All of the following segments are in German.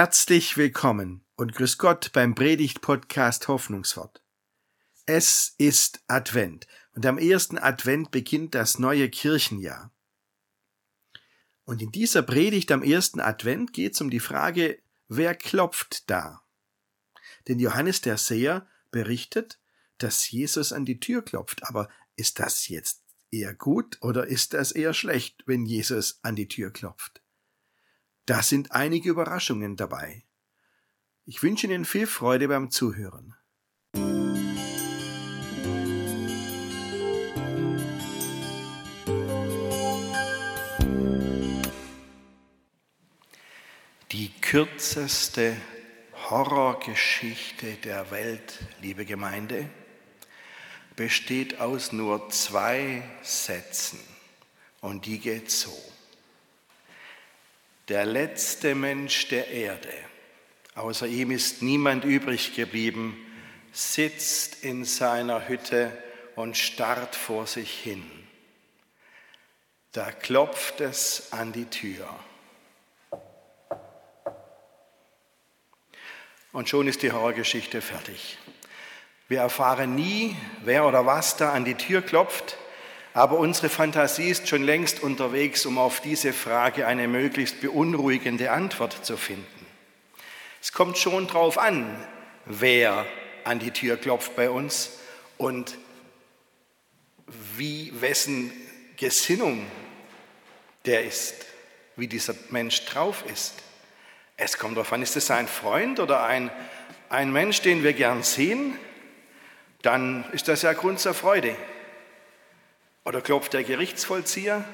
Herzlich willkommen und grüß Gott beim Predigt-Podcast Hoffnungswort. Es ist Advent und am ersten Advent beginnt das neue Kirchenjahr. Und in dieser Predigt am ersten Advent geht es um die Frage, wer klopft da? Denn Johannes der Seher berichtet, dass Jesus an die Tür klopft. Aber ist das jetzt eher gut oder ist das eher schlecht, wenn Jesus an die Tür klopft? Da sind einige Überraschungen dabei. Ich wünsche Ihnen viel Freude beim Zuhören. Die kürzeste Horrorgeschichte der Welt, liebe Gemeinde, besteht aus nur zwei Sätzen und die geht so. Der letzte Mensch der Erde, außer ihm ist niemand übrig geblieben, sitzt in seiner Hütte und starrt vor sich hin. Da klopft es an die Tür. Und schon ist die Horrorgeschichte fertig. Wir erfahren nie, wer oder was da an die Tür klopft, aber unsere Fantasie ist schon längst unterwegs, um auf diese Frage eine möglichst beunruhigende Antwort zu finden. Es kommt schon darauf an, wer an die Tür klopft bei uns und wie wessen Gesinnung der ist, wie dieser Mensch drauf ist. Es kommt darauf an, ist es ein Freund oder ein, ein Mensch, den wir gern sehen? dann ist das ja Grund zur Freude. Oder klopft der Gerichtsvollzieher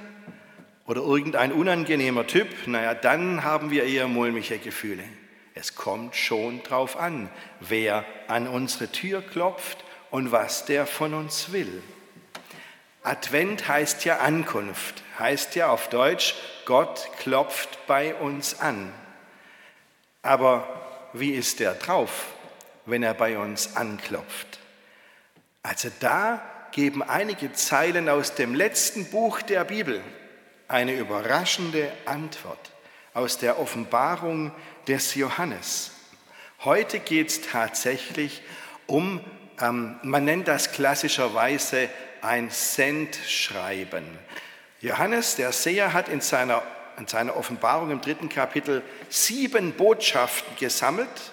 oder irgendein unangenehmer Typ, naja, dann haben wir eher mulmige Gefühle. Es kommt schon drauf an, wer an unsere Tür klopft und was der von uns will. Advent heißt ja Ankunft, heißt ja auf Deutsch, Gott klopft bei uns an. Aber wie ist der drauf, wenn er bei uns anklopft? Also da geben einige Zeilen aus dem letzten Buch der Bibel eine überraschende Antwort aus der Offenbarung des Johannes. Heute geht es tatsächlich um, ähm, man nennt das klassischerweise ein Sendschreiben. Johannes, der Seher, hat in seiner, in seiner Offenbarung im dritten Kapitel sieben Botschaften gesammelt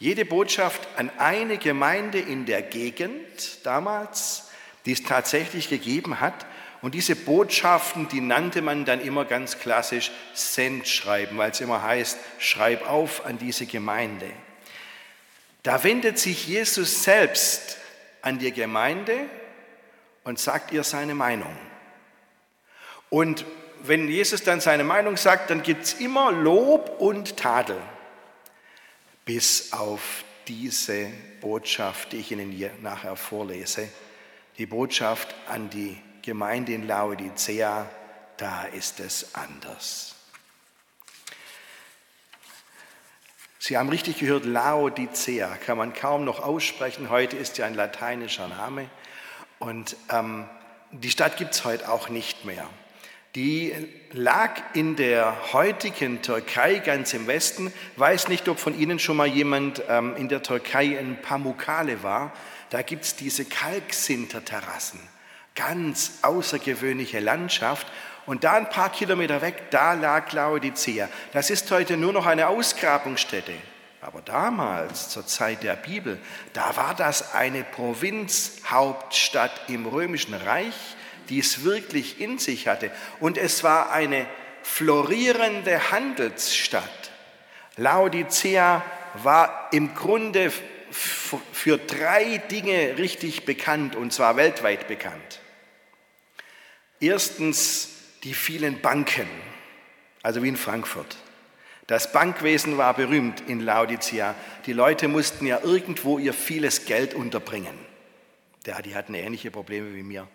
jede Botschaft an eine Gemeinde in der Gegend damals, die es tatsächlich gegeben hat. Und diese Botschaften, die nannte man dann immer ganz klassisch Sendschreiben, weil es immer heißt, schreib auf an diese Gemeinde. Da wendet sich Jesus selbst an die Gemeinde und sagt ihr seine Meinung. Und wenn Jesus dann seine Meinung sagt, dann gibt es immer Lob und Tadel bis auf diese Botschaft, die ich Ihnen hier nachher vorlese, die Botschaft an die Gemeinde in Laodicea, da ist es anders. Sie haben richtig gehört, Laodicea kann man kaum noch aussprechen. Heute ist ja ein lateinischer Name. Und ähm, die Stadt gibt es heute auch nicht mehr. Die lag in der heutigen Türkei ganz im Westen. Weiß nicht, ob von Ihnen schon mal jemand ähm, in der Türkei in Pamukkale war. Da gibt es diese Kalksinterterrassen. Ganz außergewöhnliche Landschaft. Und da ein paar Kilometer weg, da lag Laodicea. Das ist heute nur noch eine Ausgrabungsstätte. Aber damals, zur Zeit der Bibel, da war das eine Provinzhauptstadt im Römischen Reich die es wirklich in sich hatte. Und es war eine florierende Handelsstadt. Laodicea war im Grunde für drei Dinge richtig bekannt, und zwar weltweit bekannt. Erstens die vielen Banken, also wie in Frankfurt. Das Bankwesen war berühmt in Laodicea. Die Leute mussten ja irgendwo ihr vieles Geld unterbringen. die hatten ähnliche Probleme wie mir.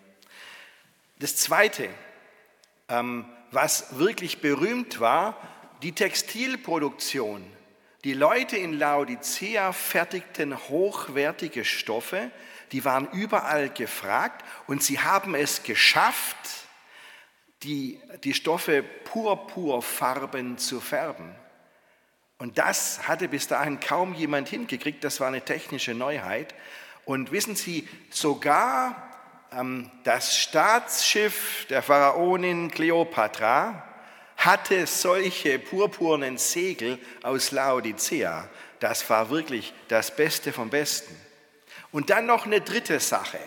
Das Zweite, ähm, was wirklich berühmt war, die Textilproduktion. Die Leute in Laodicea fertigten hochwertige Stoffe, die waren überall gefragt und sie haben es geschafft, die, die Stoffe purpurfarben zu färben. Und das hatte bis dahin kaum jemand hingekriegt. Das war eine technische Neuheit. Und wissen Sie, sogar das Staatsschiff der Pharaonin Kleopatra hatte solche purpurnen Segel aus Laodicea. Das war wirklich das Beste vom Besten. Und dann noch eine dritte Sache.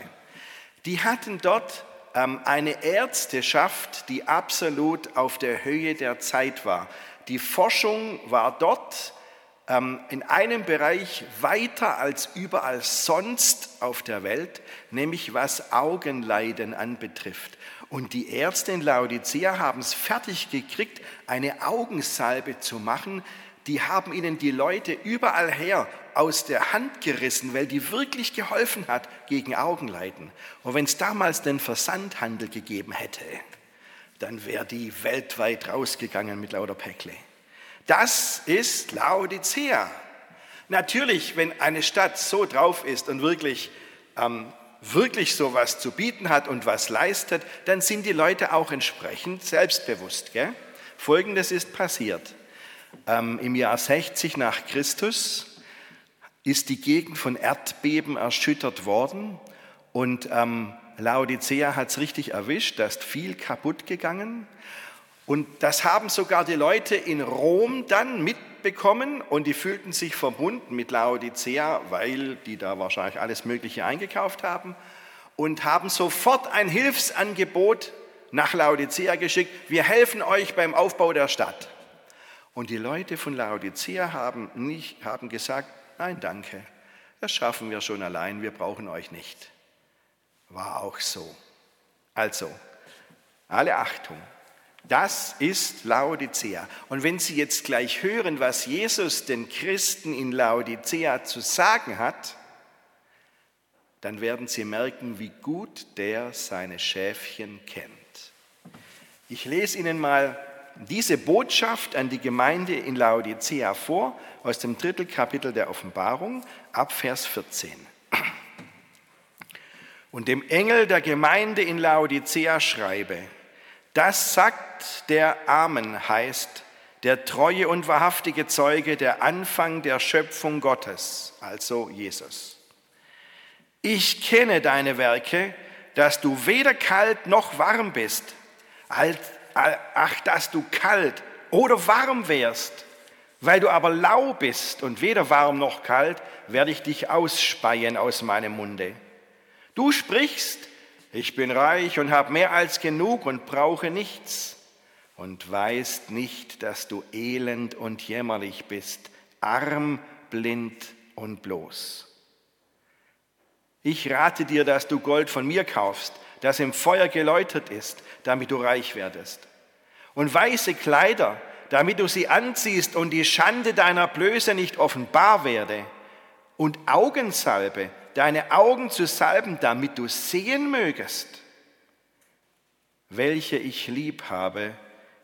Die hatten dort ähm, eine Ärzteschaft, die absolut auf der Höhe der Zeit war. Die Forschung war dort ähm, in einem Bereich weiter als überall sonst auf der Welt, nämlich was Augenleiden anbetrifft. Und die Ärzte in Laodicea haben es fertig gekriegt, eine Augensalbe zu machen. Die haben ihnen die Leute überall her aus der Hand gerissen, weil die wirklich geholfen hat gegen Augenleiden. Und wenn es damals den Versandhandel gegeben hätte, dann wäre die weltweit rausgegangen mit lauter Päckle. Das ist Laodicea. Natürlich, wenn eine Stadt so drauf ist und wirklich, ähm, wirklich so was zu bieten hat und was leistet, dann sind die Leute auch entsprechend selbstbewusst. Gell? Folgendes ist passiert. Ähm, Im Jahr 60 nach Christus ist die Gegend von Erdbeben erschüttert worden und ähm, Laodicea hat es richtig erwischt, da ist viel kaputt gegangen. Und das haben sogar die Leute in Rom dann mitbekommen und die fühlten sich verbunden mit Laodicea, weil die da wahrscheinlich alles Mögliche eingekauft haben und haben sofort ein Hilfsangebot nach Laodicea geschickt. Wir helfen euch beim Aufbau der Stadt. Und die Leute von Laodicea haben, nicht, haben gesagt, nein, danke, das schaffen wir schon allein, wir brauchen euch nicht. War auch so. Also, alle Achtung, das ist Laodicea. Und wenn Sie jetzt gleich hören, was Jesus den Christen in Laodicea zu sagen hat, dann werden Sie merken, wie gut der seine Schäfchen kennt. Ich lese Ihnen mal diese Botschaft an die Gemeinde in Laodicea vor, aus dem dritten Kapitel der Offenbarung, ab Vers 14. Und dem Engel der Gemeinde in Laodicea schreibe, das sagt der Amen heißt, der treue und wahrhaftige Zeuge, der Anfang der Schöpfung Gottes, also Jesus. Ich kenne deine Werke, dass du weder kalt noch warm bist. Ach, dass du kalt oder warm wärst. Weil du aber lau bist und weder warm noch kalt, werde ich dich ausspeien aus meinem Munde. Du sprichst, ich bin reich und habe mehr als genug und brauche nichts und weißt nicht, dass du elend und jämmerlich bist, arm, blind und bloß. Ich rate dir, dass du Gold von mir kaufst, das im Feuer geläutert ist, damit du reich werdest. Und weiße Kleider, damit du sie anziehst und die Schande deiner Blöße nicht offenbar werde. Und Augensalbe, deine Augen zu salben, damit du sehen mögest. Welche ich lieb habe,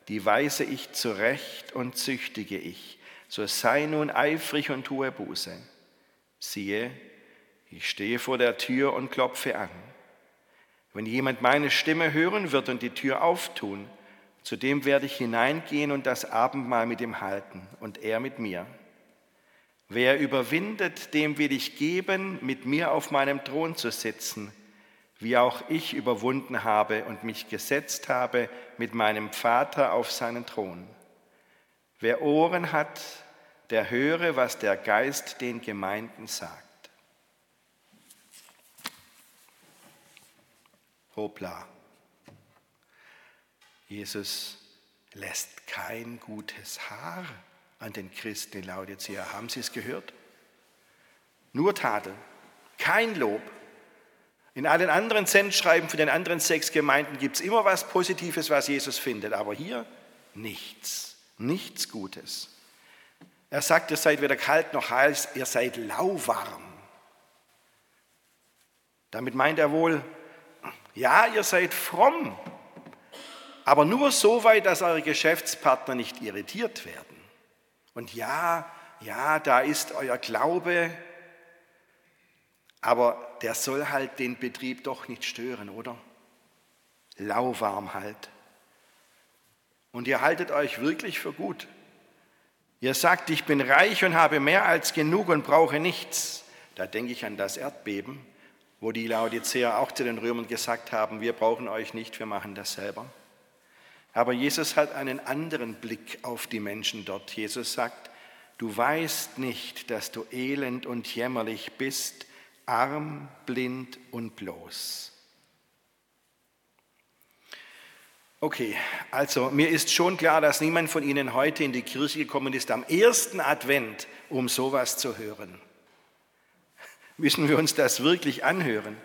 die weise ich zurecht und züchtige ich. So sei nun eifrig und tue Buße. Siehe, ich stehe vor der Tür und klopfe an. Wenn jemand meine Stimme hören wird und die Tür auftun, zu dem werde ich hineingehen und das Abendmahl mit ihm halten und er mit mir. Wer überwindet, dem will ich geben, mit mir auf meinem Thron zu sitzen, wie auch ich überwunden habe und mich gesetzt habe mit meinem Vater auf seinen Thron. Wer Ohren hat, der höre, was der Geist den Gemeinden sagt. Hopla. Jesus lässt kein gutes Haar an den Christen in Laodicea. Haben Sie es gehört? Nur Tadel, kein Lob. In allen anderen Sendschreiben von den anderen sechs Gemeinden gibt es immer was Positives, was Jesus findet, aber hier nichts, nichts Gutes. Er sagt, ihr seid weder kalt noch heiß, ihr seid lauwarm. Damit meint er wohl, ja, ihr seid fromm, aber nur so weit, dass eure Geschäftspartner nicht irritiert werden. Und ja, ja, da ist euer Glaube, aber der soll halt den Betrieb doch nicht stören, oder? Lauwarm halt. Und ihr haltet euch wirklich für gut. Ihr sagt, ich bin reich und habe mehr als genug und brauche nichts. Da denke ich an das Erdbeben, wo die Laodiceer auch zu den Römern gesagt haben, wir brauchen euch nicht, wir machen das selber. Aber Jesus hat einen anderen Blick auf die Menschen dort. Jesus sagt, du weißt nicht, dass du elend und jämmerlich bist, arm, blind und bloß. Okay, also mir ist schon klar, dass niemand von Ihnen heute in die Kirche gekommen ist am ersten Advent, um sowas zu hören. Müssen wir uns das wirklich anhören?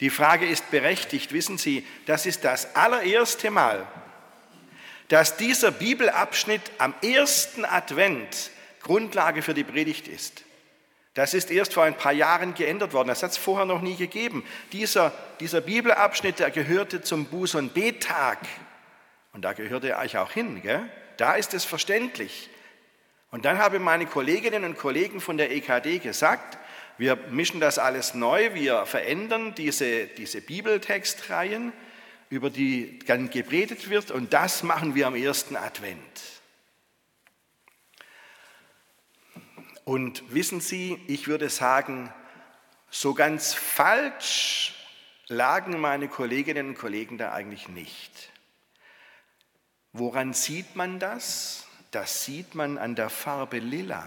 Die Frage ist berechtigt. Wissen Sie, das ist das allererste Mal, dass dieser Bibelabschnitt am ersten Advent Grundlage für die Predigt ist. Das ist erst vor ein paar Jahren geändert worden. Das hat es vorher noch nie gegeben. Dieser, dieser Bibelabschnitt, der gehörte zum Buß- und Bettag. Und da gehörte er eigentlich auch hin. Gell? Da ist es verständlich. Und dann haben meine Kolleginnen und Kollegen von der EKD gesagt, wir mischen das alles neu, wir verändern diese, diese Bibeltextreihen, über die dann gepredigt wird, und das machen wir am ersten Advent. Und wissen Sie, ich würde sagen, so ganz falsch lagen meine Kolleginnen und Kollegen da eigentlich nicht. Woran sieht man das? Das sieht man an der Farbe lila.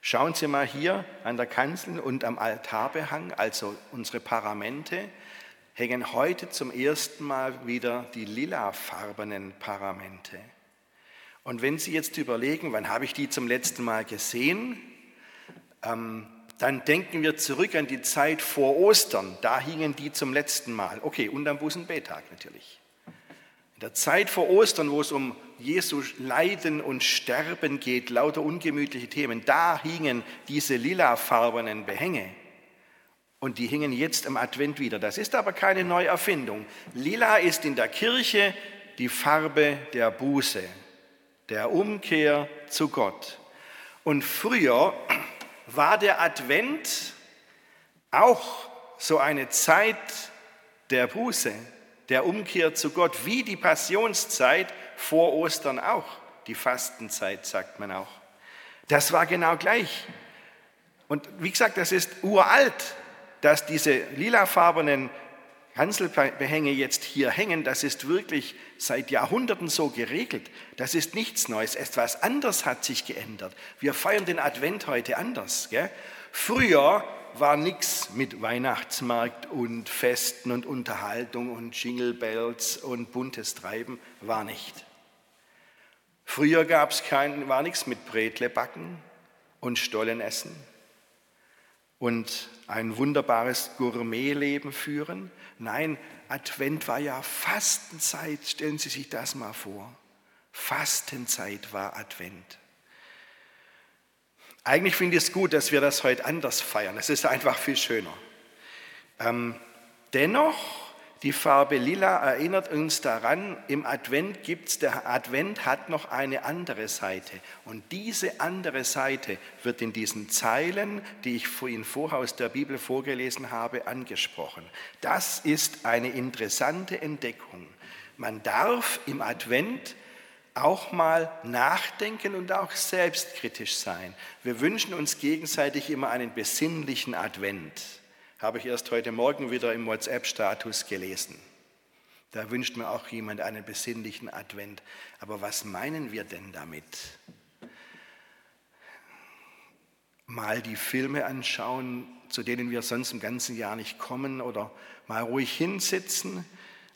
Schauen Sie mal hier an der Kanzel und am Altarbehang, also unsere Paramente, hängen heute zum ersten Mal wieder die lilafarbenen Paramente. Und wenn Sie jetzt überlegen, wann habe ich die zum letzten Mal gesehen, ähm, dann denken wir zurück an die Zeit vor Ostern. Da hingen die zum letzten Mal. Okay, und am Bußenbetag natürlich. In der Zeit vor Ostern, wo es um Jesu Leiden und Sterben geht, lauter ungemütliche Themen, da hingen diese lilafarbenen Behänge. Und die hingen jetzt am Advent wieder. Das ist aber keine Neuerfindung. Lila ist in der Kirche die Farbe der Buße der Umkehr zu Gott. Und früher war der Advent auch so eine Zeit der Buße, der Umkehr zu Gott, wie die Passionszeit vor Ostern auch, die Fastenzeit sagt man auch. Das war genau gleich. Und wie gesagt, das ist uralt, dass diese lilafarbenen Kanzelbehänge jetzt hier hängen, das ist wirklich seit Jahrhunderten so geregelt. Das ist nichts Neues. Etwas anderes hat sich geändert. Wir feiern den Advent heute anders. Gell? Früher war nichts mit Weihnachtsmarkt und Festen und Unterhaltung und Jingle und buntes Treiben, war nicht. Früher gab es kein, war nichts mit Bretle backen und Stollen essen und ein wunderbares Gourmetleben führen. Nein, Advent war ja Fastenzeit. Stellen Sie sich das mal vor. Fastenzeit war Advent. Eigentlich finde ich es gut, dass wir das heute anders feiern. Es ist einfach viel schöner. Ähm, dennoch die Farbe lila erinnert uns daran, im Advent gibt's, der Advent hat noch eine andere Seite. Und diese andere Seite wird in diesen Zeilen, die ich Ihnen vorher aus der Bibel vorgelesen habe, angesprochen. Das ist eine interessante Entdeckung. Man darf im Advent auch mal nachdenken und auch selbstkritisch sein. Wir wünschen uns gegenseitig immer einen besinnlichen Advent. Habe ich erst heute Morgen wieder im WhatsApp-Status gelesen. Da wünscht mir auch jemand einen besinnlichen Advent. Aber was meinen wir denn damit? Mal die Filme anschauen, zu denen wir sonst im ganzen Jahr nicht kommen oder mal ruhig hinsitzen.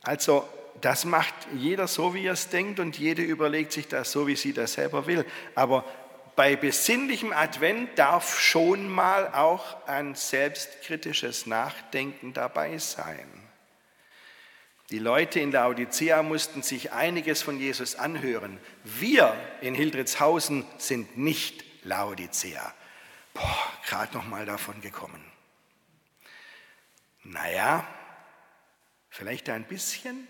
Also das macht jeder so, wie er es denkt und jede überlegt sich das so, wie sie das selber will. Aber bei besinnlichem Advent darf schon mal auch ein selbstkritisches Nachdenken dabei sein. Die Leute in Laodicea mussten sich einiges von Jesus anhören. Wir in Hildritzhausen sind nicht Laodicea. Boah, gerade noch mal davon gekommen. Naja, vielleicht ein bisschen.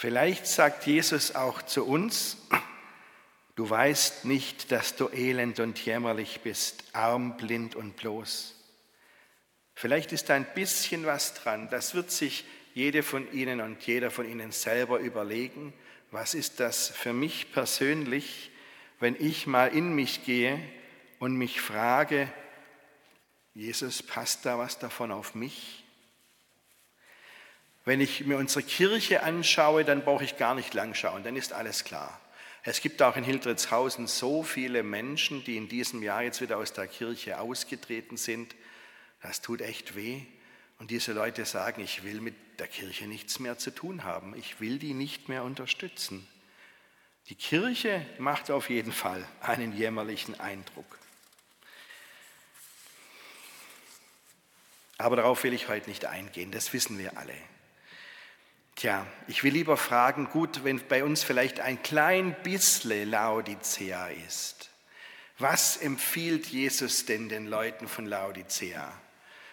Vielleicht sagt Jesus auch zu uns, du weißt nicht, dass du elend und jämmerlich bist, arm, blind und bloß. Vielleicht ist da ein bisschen was dran. Das wird sich jede von Ihnen und jeder von Ihnen selber überlegen, Was ist das für mich persönlich, wenn ich mal in mich gehe und mich frage, Jesus, passt da was davon auf mich? Wenn ich mir unsere Kirche anschaue, dann brauche ich gar nicht lang schauen, dann ist alles klar. Es gibt auch in Hildritzhausen so viele Menschen, die in diesem Jahr jetzt wieder aus der Kirche ausgetreten sind. Das tut echt weh. Und diese Leute sagen, ich will mit der Kirche nichts mehr zu tun haben. Ich will die nicht mehr unterstützen. Die Kirche macht auf jeden Fall einen jämmerlichen Eindruck. Aber darauf will ich heute nicht eingehen, das wissen wir alle. Tja, ich will lieber fragen, gut, wenn bei uns vielleicht ein klein bisschen Laodicea ist, was empfiehlt Jesus denn den Leuten von Laodicea?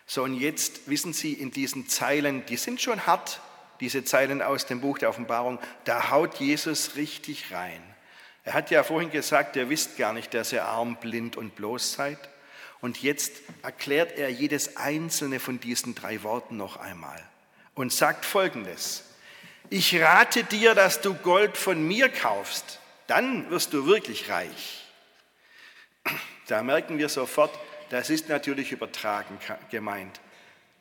So, und jetzt wissen Sie, in diesen Zeilen, die sind schon hart, diese Zeilen aus dem Buch der Offenbarung, da haut Jesus richtig rein. Er hat ja vorhin gesagt, ihr wisst gar nicht, dass ihr arm, blind und bloß seid. Und jetzt erklärt er jedes einzelne von diesen drei Worten noch einmal und sagt Folgendes. Ich rate dir, dass du Gold von mir kaufst, dann wirst du wirklich reich. Da merken wir sofort, das ist natürlich übertragen gemeint,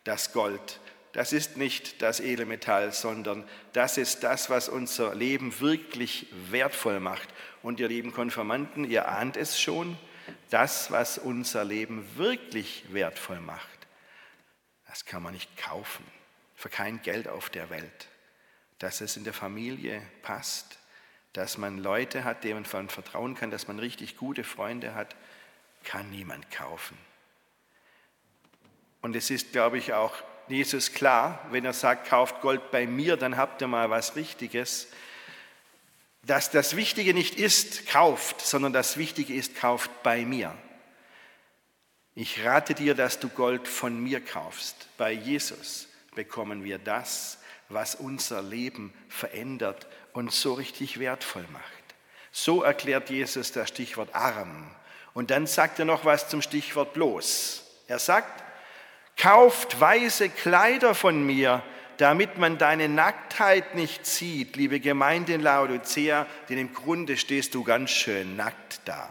das Gold. Das ist nicht das Edelmetall, sondern das ist das, was unser Leben wirklich wertvoll macht. Und ihr lieben Konfirmanden, ihr ahnt es schon, das, was unser Leben wirklich wertvoll macht, das kann man nicht kaufen, für kein Geld auf der Welt. Dass es in der Familie passt, dass man Leute hat, denen man vertrauen kann, dass man richtig gute Freunde hat, kann niemand kaufen. Und es ist, glaube ich, auch Jesus klar, wenn er sagt, kauft Gold bei mir, dann habt ihr mal was Richtiges, dass das Wichtige nicht ist, kauft, sondern das Wichtige ist, kauft bei mir. Ich rate dir, dass du Gold von mir kaufst. Bei Jesus bekommen wir das, was unser Leben verändert und so richtig wertvoll macht. So erklärt Jesus das Stichwort arm. Und dann sagt er noch was zum Stichwort bloß. Er sagt, kauft weiße Kleider von mir, damit man deine Nacktheit nicht sieht, liebe Gemeinde in Laodicea, denn im Grunde stehst du ganz schön nackt da.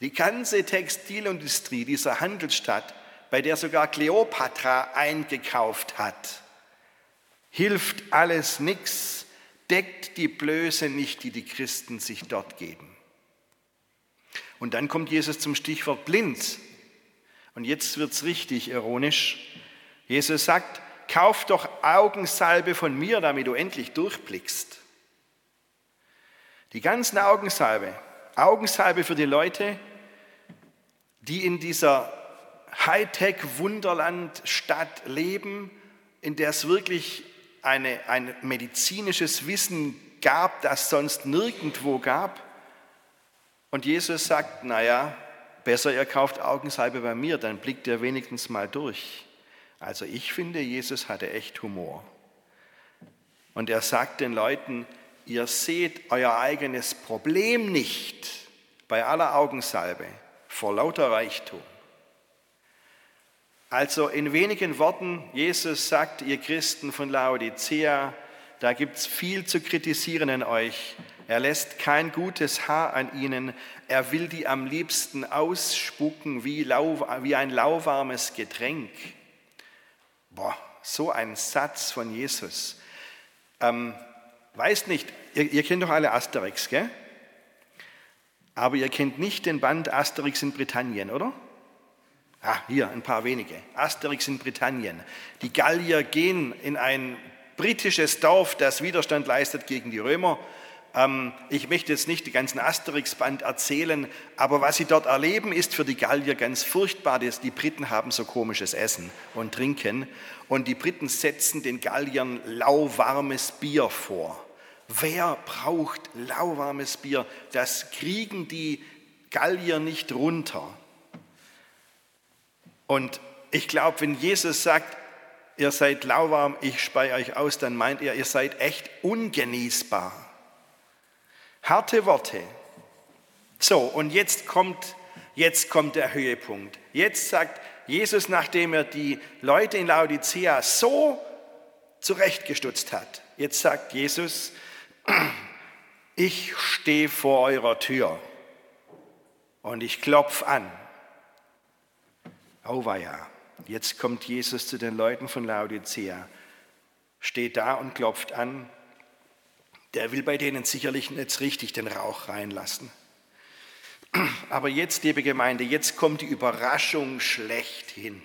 Die ganze Textilindustrie dieser Handelsstadt, bei der sogar Kleopatra eingekauft hat, hilft alles nichts, deckt die Blöße nicht, die die Christen sich dort geben. Und dann kommt Jesus zum Stichwort blind. Und jetzt wird es richtig ironisch. Jesus sagt, kauf doch Augensalbe von mir, damit du endlich durchblickst. Die ganzen Augensalbe, Augensalbe für die Leute, die in dieser Hightech-Wunderland-Stadt leben, in der es wirklich eine, ein medizinisches Wissen gab, das sonst nirgendwo gab. Und Jesus sagt, naja, besser ihr kauft Augensalbe bei mir, dann blickt ihr wenigstens mal durch. Also ich finde, Jesus hatte echt Humor. Und er sagt den Leuten, ihr seht euer eigenes Problem nicht bei aller Augensalbe vor lauter Reichtum. Also in wenigen Worten, Jesus sagt, ihr Christen von Laodicea, da gibt es viel zu kritisieren an euch, er lässt kein gutes Haar an ihnen. Er will die am liebsten ausspucken wie, lau, wie ein lauwarmes Getränk. Boah, so ein Satz von Jesus. Ähm, weiß nicht, ihr, ihr kennt doch alle Asterix, gell? Aber ihr kennt nicht den Band Asterix in Britannien, oder? Ah, hier ein paar wenige. Asterix in Britannien. Die Gallier gehen in ein britisches Dorf, das Widerstand leistet gegen die Römer ähm, ich möchte jetzt nicht die ganzen Asterix-Band erzählen, aber was sie dort erleben, ist für die Gallier ganz furchtbar. Die Briten haben so komisches Essen und Trinken und die Briten setzen den Galliern lauwarmes Bier vor. Wer braucht lauwarmes Bier? Das kriegen die Gallier nicht runter. Und ich glaube, wenn Jesus sagt, ihr seid lauwarm, ich speie euch aus, dann meint er, ihr seid echt ungenießbar. Harte Worte. So, und jetzt kommt, jetzt kommt der Höhepunkt. Jetzt sagt Jesus, nachdem er die Leute in Laodicea so zurechtgestutzt hat, jetzt sagt Jesus, ich stehe vor eurer Tür und ich klopfe an. Auweia, jetzt kommt Jesus zu den Leuten von Laodicea, steht da und klopft an. Der will bei denen sicherlich nicht richtig den Rauch reinlassen. Aber jetzt, liebe Gemeinde, jetzt kommt die Überraschung schlechthin.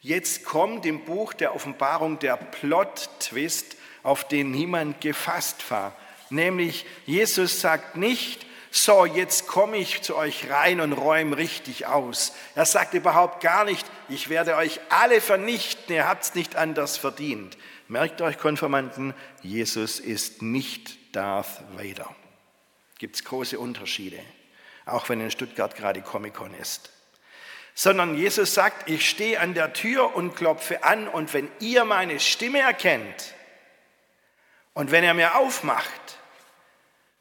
Jetzt kommt im Buch der Offenbarung der Plot-Twist, auf den niemand gefasst war. Nämlich, Jesus sagt nicht, so, jetzt komme ich zu euch rein und räume richtig aus. Er sagt überhaupt gar nicht, ich werde euch alle vernichten, ihr habt es nicht anders verdient. Merkt euch, Konformanten, Jesus ist nicht Darth Vader. Gibt es große Unterschiede, auch wenn in Stuttgart gerade Comic-Con ist sondern Jesus sagt, ich stehe an der Tür und klopfe an und wenn ihr meine Stimme erkennt und wenn er mir aufmacht,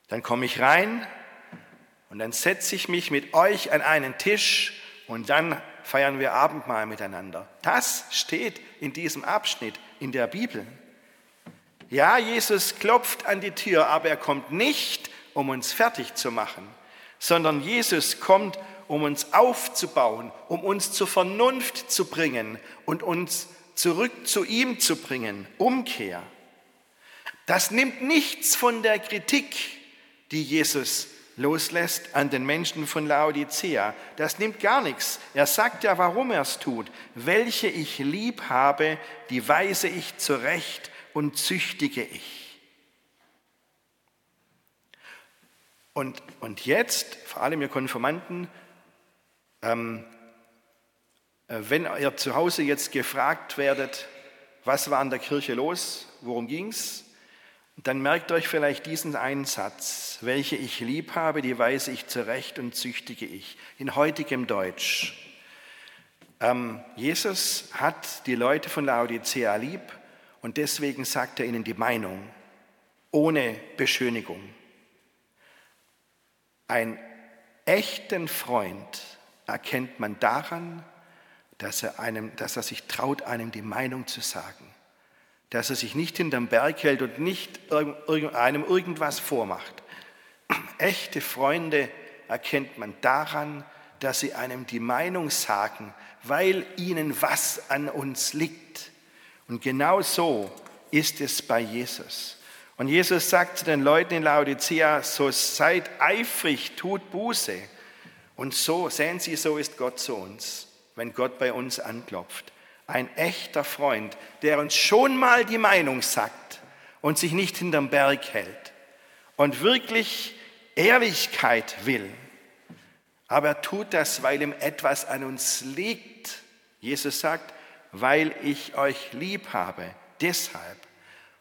dann komme ich rein und dann setze ich mich mit euch an einen Tisch und dann feiern wir Abendmahl miteinander. Das steht in diesem Abschnitt in der Bibel. Ja, Jesus klopft an die Tür, aber er kommt nicht, um uns fertig zu machen, sondern Jesus kommt, um uns aufzubauen, um uns zur Vernunft zu bringen und uns zurück zu ihm zu bringen. Umkehr. Das nimmt nichts von der Kritik, die Jesus loslässt an den Menschen von Laodicea. Das nimmt gar nichts. Er sagt ja, warum er es tut. Welche ich lieb habe, die weise ich zurecht und züchtige ich. Und, und jetzt, vor allem ihr Konformanten, ähm, äh, wenn ihr zu Hause jetzt gefragt werdet, was war in der Kirche los, worum ging es, dann merkt euch vielleicht diesen einen Satz, welche ich lieb habe, die weise ich zurecht und züchtige ich. In heutigem Deutsch. Ähm, Jesus hat die Leute von Laodicea lieb und deswegen sagt er ihnen die Meinung, ohne Beschönigung. Ein echten Freund erkennt man daran, dass er, einem, dass er sich traut, einem die Meinung zu sagen. Dass er sich nicht hinterm Berg hält und nicht einem irgendwas vormacht. Echte Freunde erkennt man daran, dass sie einem die Meinung sagen, weil ihnen was an uns liegt. Und genau so ist es bei Jesus. Und Jesus sagt zu den Leuten in Laodicea, so seid eifrig, tut Buße. Und so, sehen Sie, so ist Gott zu uns, wenn Gott bei uns anklopft. Ein echter Freund, der uns schon mal die Meinung sagt und sich nicht hinterm Berg hält und wirklich Ehrlichkeit will. Aber er tut das, weil ihm etwas an uns liegt. Jesus sagt, weil ich euch lieb habe, deshalb.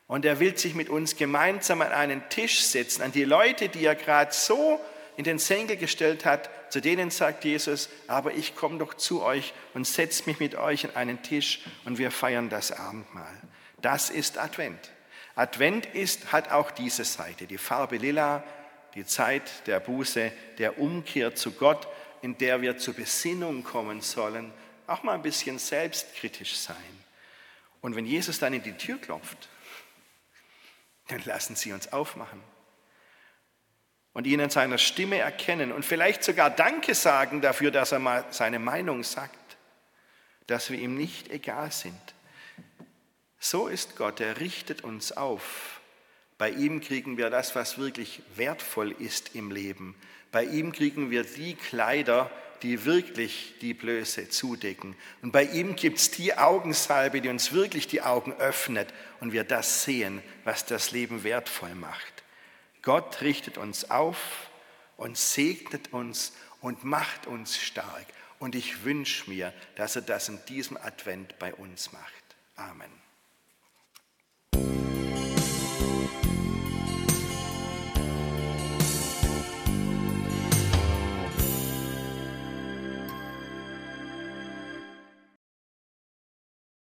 Und er will sich mit uns gemeinsam an einen Tisch setzen, an die Leute, die er gerade so in den Senkel gestellt hat, zu denen sagt Jesus, aber ich komme doch zu euch und setze mich mit euch an einen Tisch und wir feiern das Abendmahl. Das ist Advent. Advent ist, hat auch diese Seite, die Farbe lila, die Zeit der Buße, der Umkehr zu Gott, in der wir zur Besinnung kommen sollen, auch mal ein bisschen selbstkritisch sein. Und wenn Jesus dann in die Tür klopft, dann lassen Sie uns aufmachen und ihn in seiner Stimme erkennen und vielleicht sogar Danke sagen dafür, dass er mal seine Meinung sagt, dass wir ihm nicht egal sind. So ist Gott, er richtet uns auf. Bei ihm kriegen wir das, was wirklich wertvoll ist im Leben. Bei ihm kriegen wir die Kleider, die wirklich die Blöße zudecken. Und bei ihm gibt es die Augensalbe, die uns wirklich die Augen öffnet und wir das sehen, was das Leben wertvoll macht. Gott richtet uns auf und segnet uns und macht uns stark. Und ich wünsche mir, dass er das in diesem Advent bei uns macht. Amen.